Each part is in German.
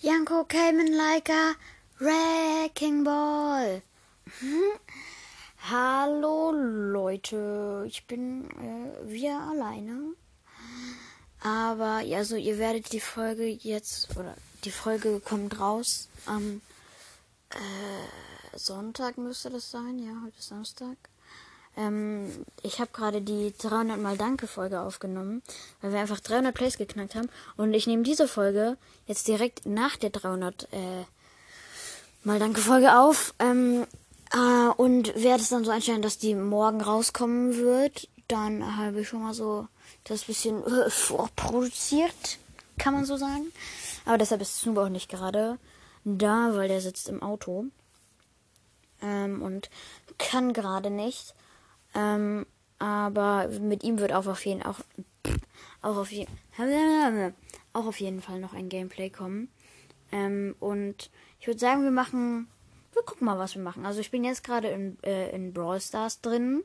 Janko came in like a wrecking ball. Hallo Leute, ich bin äh, wieder alleine. Aber ja, also ihr werdet die Folge jetzt oder die Folge kommt raus am äh, Sonntag müsste das sein. Ja, heute ist Samstag. Ähm, ich habe gerade die 300 mal Danke Folge aufgenommen, weil wir einfach 300 Plays geknackt haben. Und ich nehme diese Folge jetzt direkt nach der 300 äh, mal Danke Folge auf. Ähm, äh, und werde es dann so einstellen, dass die morgen rauskommen wird. Dann habe ich schon mal so das bisschen äh, vorproduziert, kann man so sagen. Aber deshalb ist Snoop auch nicht gerade da, weil der sitzt im Auto. Ähm, und kann gerade nicht. Ähm, aber mit ihm wird auch auf jeden auch, auch auf jeden auch auf jeden Fall noch ein Gameplay kommen. Ähm, und ich würde sagen, wir machen, wir gucken mal, was wir machen. Also ich bin jetzt gerade in, äh, in Brawl Stars drin.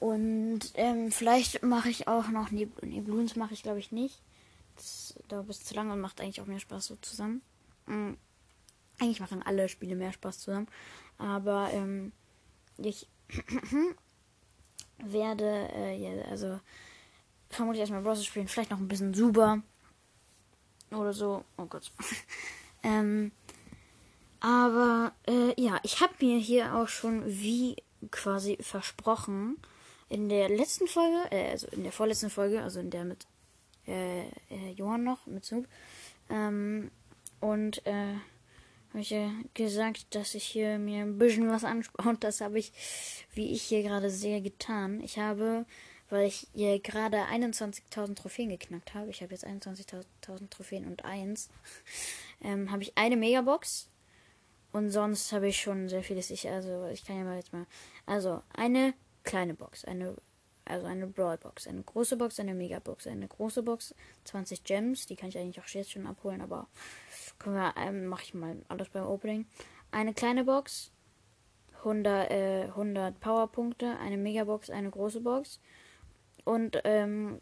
Und ähm, vielleicht mache ich auch noch Bloons mache ich glaube ich nicht. Das dauert bis zu lange und macht eigentlich auch mehr Spaß so zusammen. Mhm. Eigentlich machen alle Spiele mehr Spaß zusammen. Aber ähm, ich werde, äh, ja, also vermutlich erstmal Browser spielen, vielleicht noch ein bisschen Super oder so. Oh Gott. ähm, aber äh, ja, ich habe mir hier auch schon wie quasi versprochen in der letzten Folge, äh, also in der vorletzten Folge, also in der mit äh, äh Johann noch, mit Snoop, ähm, und äh, habe ich ja gesagt, dass ich hier mir ein bisschen was anschaue. Und das habe ich, wie ich hier gerade sehe, getan. Ich habe, weil ich hier gerade 21.000 Trophäen geknackt habe, ich habe jetzt 21.000 Trophäen und eins, ähm, habe ich eine Megabox. Und sonst habe ich schon sehr vieles. Ich, also, ich kann ja mal jetzt mal. Also, eine kleine Box, eine also eine Brawl Box, eine große Box, eine Megabox, eine große Box, 20 Gems, die kann ich eigentlich auch jetzt schon abholen, aber können wir, ähm, mache ich mal alles beim Opening. Eine kleine Box, 100, äh, 100 Powerpunkte, eine Megabox, eine große Box. Und ähm,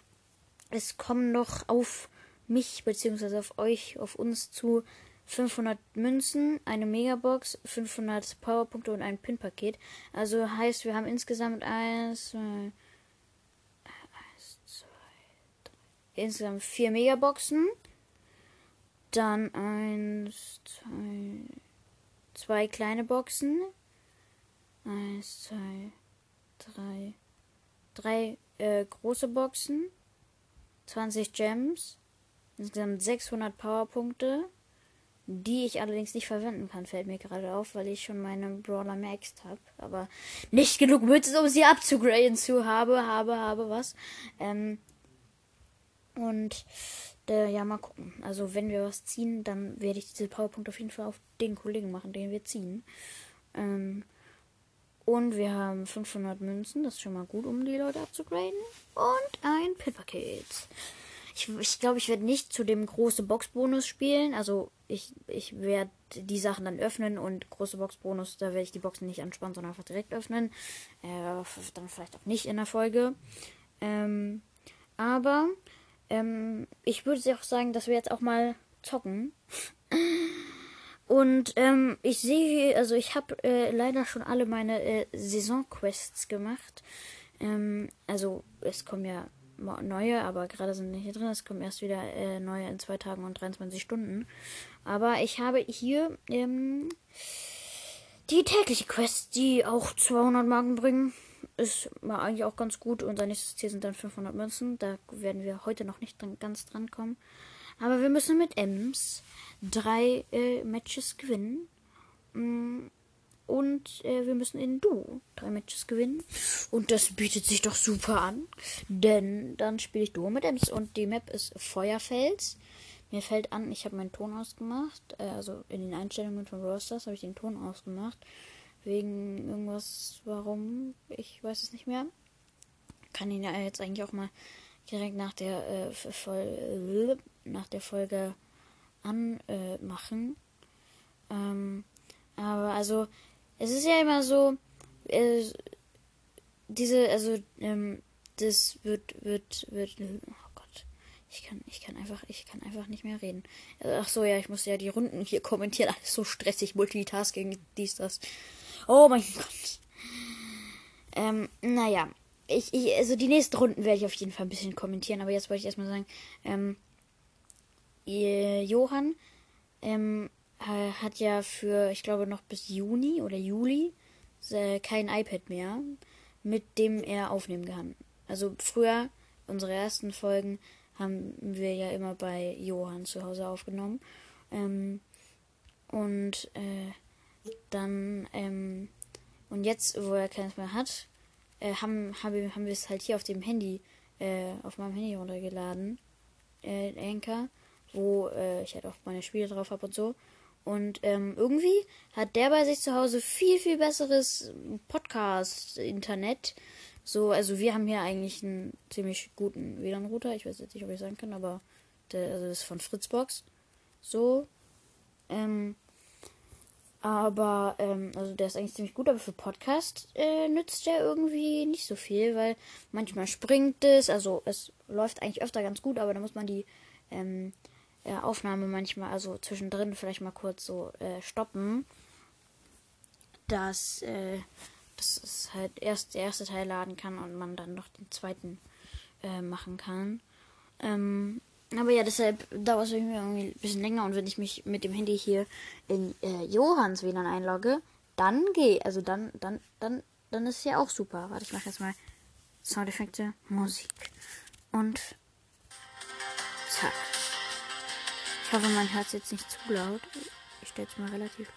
es kommen noch auf mich bzw. auf euch, auf uns zu 500 Münzen, eine Megabox, 500 Powerpunkte und ein Pin-Paket. Also heißt, wir haben insgesamt eins, eins, zwei, drei, insgesamt vier Megaboxen. Dann eins, zwei, zwei kleine Boxen. Eins, zwei, drei, drei äh, große Boxen. 20 Gems. Insgesamt 600 Powerpunkte. Die ich allerdings nicht verwenden kann, fällt mir gerade auf, weil ich schon meine Brawler maxed habe. Aber nicht genug Münzen, um sie abzugraden zu habe, habe, habe was. Ähm, und äh, ja, mal gucken. Also wenn wir was ziehen, dann werde ich diese Powerpunkt auf jeden Fall auf den Kollegen machen, den wir ziehen. Ähm, und wir haben 500 Münzen, das ist schon mal gut, um die Leute abzugraden. Und ein Pin-Paket. Ich glaube, ich, glaub, ich werde nicht zu dem großen Box-Bonus spielen. Also ich, ich werde die Sachen dann öffnen und große Box-Bonus, da werde ich die Boxen nicht anspannen, sondern einfach direkt öffnen. Äh, dann vielleicht auch nicht in der Folge. Ähm, aber ähm, ich würde auch sagen, dass wir jetzt auch mal zocken. Und ähm, ich sehe, also ich habe äh, leider schon alle meine äh, Saisonquests gemacht. Ähm, also es kommen ja neue, aber gerade sind nicht hier drin. Es kommen erst wieder äh, neue in zwei Tagen und 23 Stunden. Aber ich habe hier ähm, die tägliche Quest, die auch 200 Marken bringen ist mal eigentlich auch ganz gut. Unser nächstes Ziel sind dann 500 Münzen. Da werden wir heute noch nicht dran, ganz dran kommen. Aber wir müssen mit Ems drei äh, Matches gewinnen. Mm, und äh, wir müssen in Duo drei Matches gewinnen. Und das bietet sich doch super an. Denn dann spiele ich Duo mit Ems. Und die Map ist Feuerfels. Mir fällt an, ich habe meinen Ton ausgemacht. Äh, also in den Einstellungen von Rosters habe ich den Ton ausgemacht. Wegen irgendwas, warum, ich weiß es nicht mehr. Kann ihn ja jetzt eigentlich auch mal direkt nach der, äh, Vol nach der Folge anmachen. Äh, ähm, aber also, es ist ja immer so, äh, diese, also, ähm, das wird, wird, wird, oh Gott, Ich kann, ich kann einfach, ich kann einfach nicht mehr reden. Ach so, ja, ich muss ja die Runden hier kommentieren. Alles so stressig, Multitasking, dies, das. Oh mein Gott. Ähm, naja. Ich, ich, also die nächsten Runden werde ich auf jeden Fall ein bisschen kommentieren, aber jetzt wollte ich erstmal sagen, ähm, Johann, ähm, hat ja für, ich glaube, noch bis Juni oder Juli äh, kein iPad mehr, mit dem er aufnehmen kann. Also früher, unsere ersten Folgen, haben wir ja immer bei Johann zu Hause aufgenommen. Ähm, und äh, dann, ähm, und jetzt, wo er keins mehr hat, äh, haben, haben, haben wir es halt hier auf dem Handy, äh, auf meinem Handy runtergeladen, äh, Anchor, wo äh, ich halt auch meine Spiele drauf habe und so. Und ähm, irgendwie hat der bei sich zu Hause viel, viel besseres Podcast-Internet. So, also wir haben hier eigentlich einen ziemlich guten WLAN-Router. Ich weiß jetzt nicht, ob ich sagen kann, aber der also ist von Fritzbox. So. Ähm, aber, ähm, also der ist eigentlich ziemlich gut, aber für Podcast äh, nützt der irgendwie nicht so viel, weil manchmal springt es, also es läuft eigentlich öfter ganz gut, aber da muss man die ähm, äh, Aufnahme manchmal, also zwischendrin vielleicht mal kurz so äh, stoppen, dass, äh, dass es halt erst der erste Teil laden kann und man dann noch den zweiten äh, machen kann. Ähm, aber ja, deshalb dauert es irgendwie ein bisschen länger und wenn ich mich mit dem Handy hier in äh, Johanns WLAN einlogge, dann geht, also dann, dann, dann, dann ist es ja auch super. Warte, ich mache jetzt mal Soundeffekte, Musik und zack. Ich hoffe, man hört es jetzt nicht zu laut. Ich stelle es mal relativ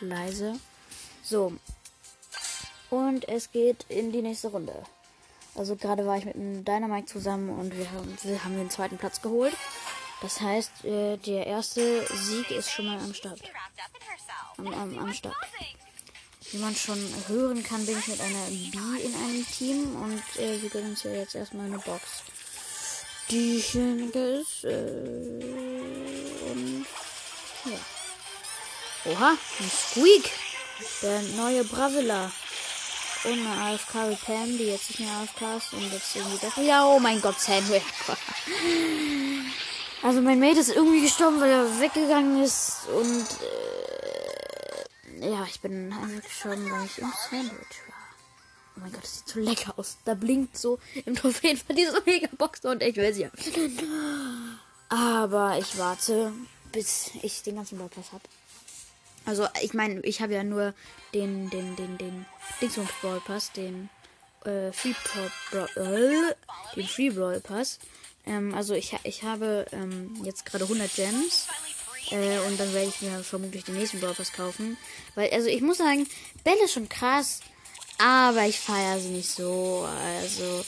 leise. So. Und es geht in die nächste Runde. Also gerade war ich mit einem Dynamite zusammen und wir haben, wir haben den zweiten Platz geholt. Das heißt, äh, der erste Sieg ist schon mal am Start. Am, am, am Start. Wie man schon hören kann, bin ich mit einer B in einem Team und äh, wir gönnen uns ja jetzt erstmal eine Box. Diejenige ist, äh, und, ja. Oha, ein Squeak. Der neue Bravilla und eine AFK Pam, die jetzt nicht mehr AFK ist und jetzt irgendwie doch. Ja, oh mein Gott, Sandwich. Also mein Mate ist irgendwie gestorben, weil er weggegangen ist und äh, ja, ich bin gestorben, weil ich im Sandwich war. Oh mein Gott, das sieht so lecker aus. Da blinkt so im Trophäen von dieser Megabox und ich will sie. Aber ich warte, bis ich den ganzen Ballpass habe. Also, ich meine, ich habe ja nur den, den, den, den Dingsbums Brawl Pass, den äh, Free Brawl, äh, den Free Brawl Pass. Ähm, also ich, ich habe ähm, jetzt gerade 100 Gems. Äh, und dann werde ich mir vermutlich den nächsten Brawl Pass kaufen. Weil, also ich muss sagen, Belle ist schon krass. Aber ich feiere sie nicht so. Also,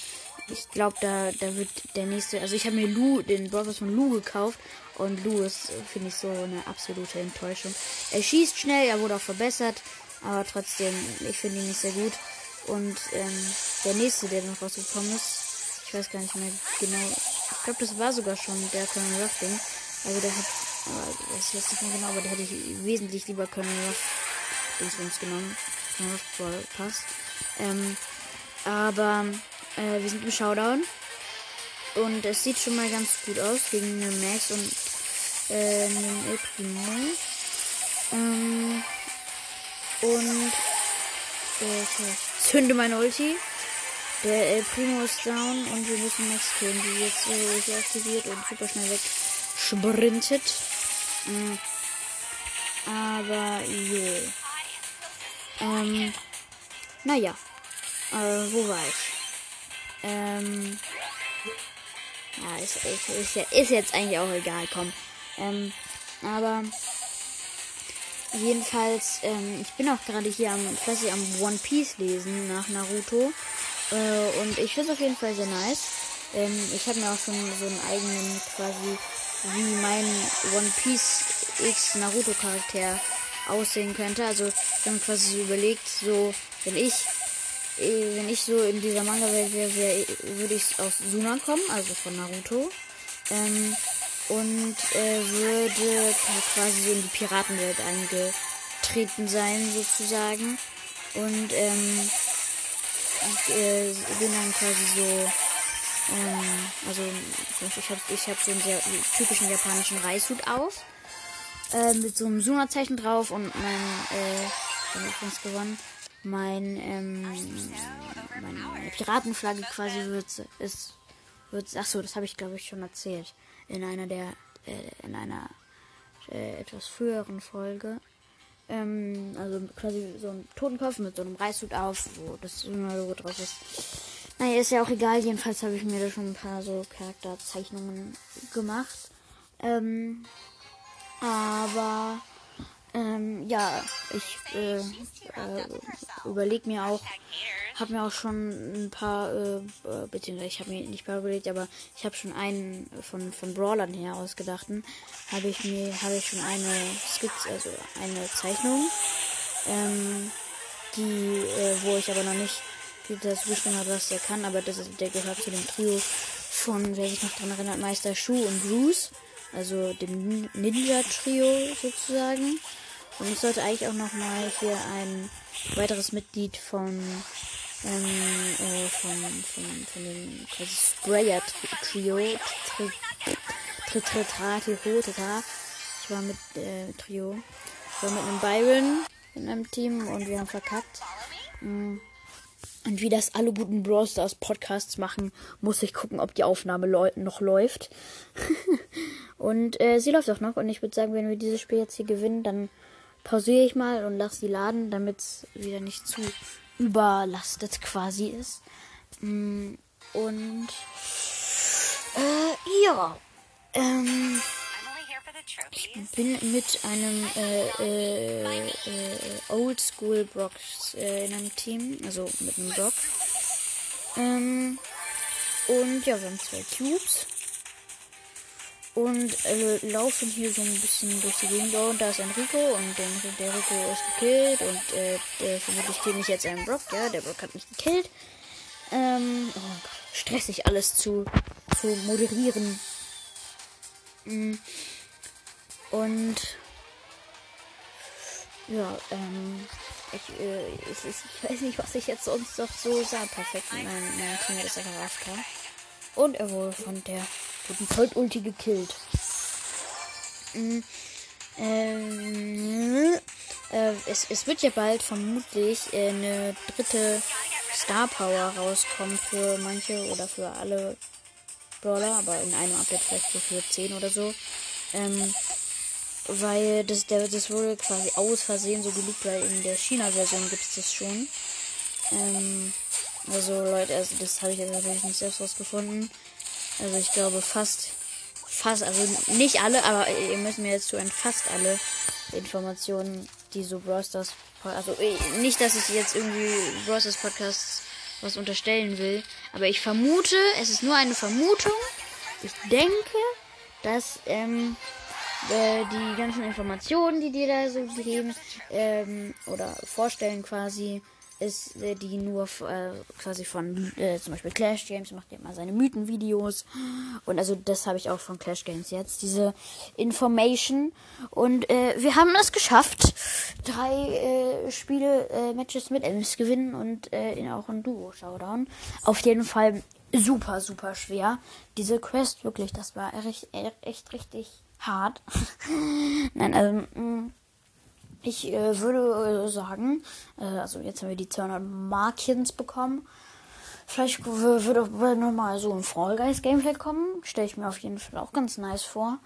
ich glaube, da, da wird der nächste. Also ich habe mir Lu, den Pass von Lu gekauft. Und Lu ist, finde ich, so eine absolute Enttäuschung. Er schießt schnell, er wurde auch verbessert. Aber trotzdem, ich finde ihn nicht sehr gut. Und ähm, der nächste, der noch rausgekommen ist, ich weiß gar nicht mehr genau. Ich glaube, das war sogar schon der Colonel Ruff Ding. Also der hat, aber weiß ich nicht mehr genau, aber der hätte ich wesentlich lieber Colonel Ruff Dingsbums genommen. Colonel Ruff Pass. Ähm, aber äh, wir sind im Showdown. Und es sieht schon mal ganz gut aus gegen den Max und äh, den El Primo. Ähm, und äh, ich zünde meine Ulti. Der El Primo ist down und wir müssen Max killen, die jetzt äh, aktiviert und super schnell weg sprintet. Mhm. Aber je. Ähm, naja. Äh, wo war ich? Ähm, ja, ist, ist, ist, ist jetzt eigentlich auch egal, komm. Ähm, aber jedenfalls, ähm, ich bin auch gerade hier am fleißig am One Piece lesen nach Naruto. Äh, und ich finde es auf jeden Fall sehr nice. Ähm, ich habe mir auch schon so einen eigenen quasi wie mein One Piece X Naruto Charakter aussehen könnte. Also ich habe quasi so überlegt, so wenn ich wenn ich so in dieser Manga-Welt wäre, wär, würde ich aus Suna kommen, also von Naruto. Ähm, und äh, würde quasi so in die Piratenwelt eingetreten sein, sozusagen. Und ähm, ich, äh, bin dann quasi so Ähm, also ich habe ich hab so einen sehr typischen japanischen Reishut auf. Äh, mit so einem Suna-Zeichen drauf und mein, äh, übrigens gewonnen. Mein, ähm, meine Piratenflagge quasi wird, ist, wird, ach so, das habe ich glaube ich schon erzählt. In einer der, äh, in einer äh, etwas früheren Folge. Ähm, also quasi so ein Totenkopf mit so einem Reißhut auf, wo das Logo drauf ist. Naja, ist ja auch egal. Jedenfalls habe ich mir da schon ein paar so Charakterzeichnungen gemacht. Ähm, aber ähm, ja, ich äh, äh, überlege mir auch, habe mir auch schon ein paar, äh, äh beziehungsweise ich habe mir nicht paar überlegt, aber ich habe schon einen von, von Brawlern her ausgedachten, habe ich mir, habe ich schon eine Skizze, also eine Zeichnung, ähm, die, äh, wo ich aber noch nicht das bestimmt habe, was der kann, aber das ist, der gehört zu dem Trio von, wer sich noch dran erinnert, Meister Shu und Bruce, also dem Ninja-Trio sozusagen. Und ich sollte eigentlich auch noch mal hier ein weiteres Mitglied von ähm, äh, von, von, von dem quasi Sprayer Trio ich war mit äh, Trio ich war mit einem Byron in einem Team und wir haben verkackt mm. und wie das alle guten Brawl Stars Podcasts machen, muss ich gucken, ob die Aufnahme noch läuft. und äh, sie läuft auch noch. Und ich würde sagen, wenn wir dieses Spiel jetzt hier gewinnen, dann pausiere ich mal und lasse sie laden, damit es wieder nicht zu überlastet quasi ist. Mm, und äh, ja. Ähm, ich bin mit einem äh, äh, äh, Oldschool Brocks äh, in einem Team, also mit einem Brock. Ähm, und ja, wir haben zwei Cubes und äh, laufen hier so ein bisschen durch die Gegend. und da ist Enrico und der, der Rico ist gekillt und äh, der vermutlich killt mich jetzt einen Brock. Ja, der Brock hat mich gekillt. Ähm, oh Gott, stressig alles zu, zu moderieren. Mm. Und ja, ähm, ich, äh, ich, ich, weiß nicht, was ich jetzt sonst noch so sah. Perfekt, mein, mein Team ist einfach AFK. Und er wurde von der guten Colt-Ulti gekillt. Mhm. Ähm, äh, es, es wird ja bald vermutlich äh, eine dritte Star Power rauskommen für manche oder für alle Brawler, aber in einem Update vielleicht so für 10 oder so. Ähm, weil das, der, das wurde quasi aus Versehen so geliebt, weil in der China-Version gibt es das schon. Ähm, also Leute, also das habe ich jetzt natürlich nicht selbst rausgefunden. Also ich glaube fast, fast, also nicht alle, aber ihr müsst mir jetzt zuhören, fast alle Informationen, die so Brosters, also äh, nicht, dass ich jetzt irgendwie Brosters Podcasts was unterstellen will, aber ich vermute, es ist nur eine Vermutung. Ich denke, dass ähm, äh, die ganzen Informationen, die die da so geben ähm, oder vorstellen quasi, ist äh, die nur äh, quasi von äh, zum Beispiel Clash Games macht ja immer seine Mythenvideos. Und also das habe ich auch von Clash Games jetzt diese Information. Und äh, wir haben es geschafft drei äh, Spiele äh, Matches mit Ems gewinnen und in auch ein Duo Showdown auf jeden Fall super super schwer. Diese Quest wirklich das war echt, echt richtig hart. Nein also mh, mm, ich äh, würde äh, sagen, äh, also jetzt haben wir die 200 Markins bekommen. Vielleicht würde nochmal so ein Fall Guys Gameplay kommen. Stelle ich mir auf jeden Fall auch ganz nice vor.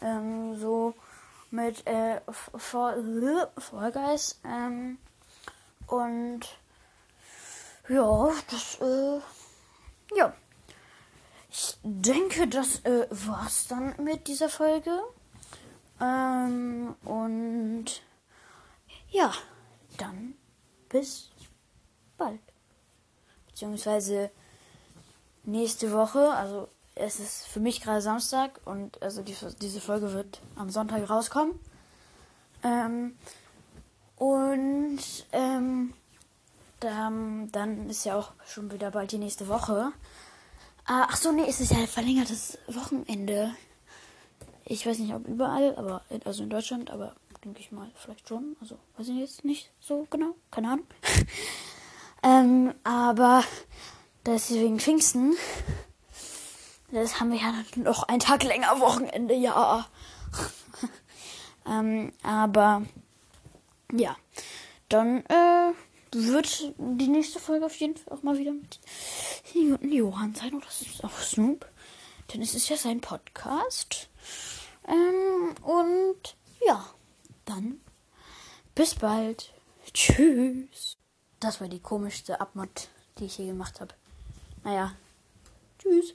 Ähm, so mit äh, Fall, Fall Guys. Ähm, und ja, das, äh, ja. Ich denke, das äh, war's dann mit dieser Folge. Ähm, und ja, dann bis bald. Beziehungsweise nächste Woche, also es ist für mich gerade Samstag und also die, diese Folge wird am Sonntag rauskommen. Ähm, und ähm, dann, dann ist ja auch schon wieder bald die nächste Woche. Ah, ach so, nee, es ist ja ein verlängertes Wochenende. Ich weiß nicht, ob überall, aber also in Deutschland, aber denke ich mal, vielleicht schon. Also, weiß ich jetzt nicht so genau, keine Ahnung. ähm, aber deswegen Pfingsten. Das haben wir ja noch einen Tag länger Wochenende, ja. ähm, aber ja, dann äh, wird die nächste Folge auf jeden Fall auch mal wieder mit Johann sein oder ist auch Snoop. Denn es ist ja sein Podcast. Ähm, und ja, dann bis bald. Tschüss. Das war die komischste Abmod, die ich hier gemacht habe. Naja, tschüss.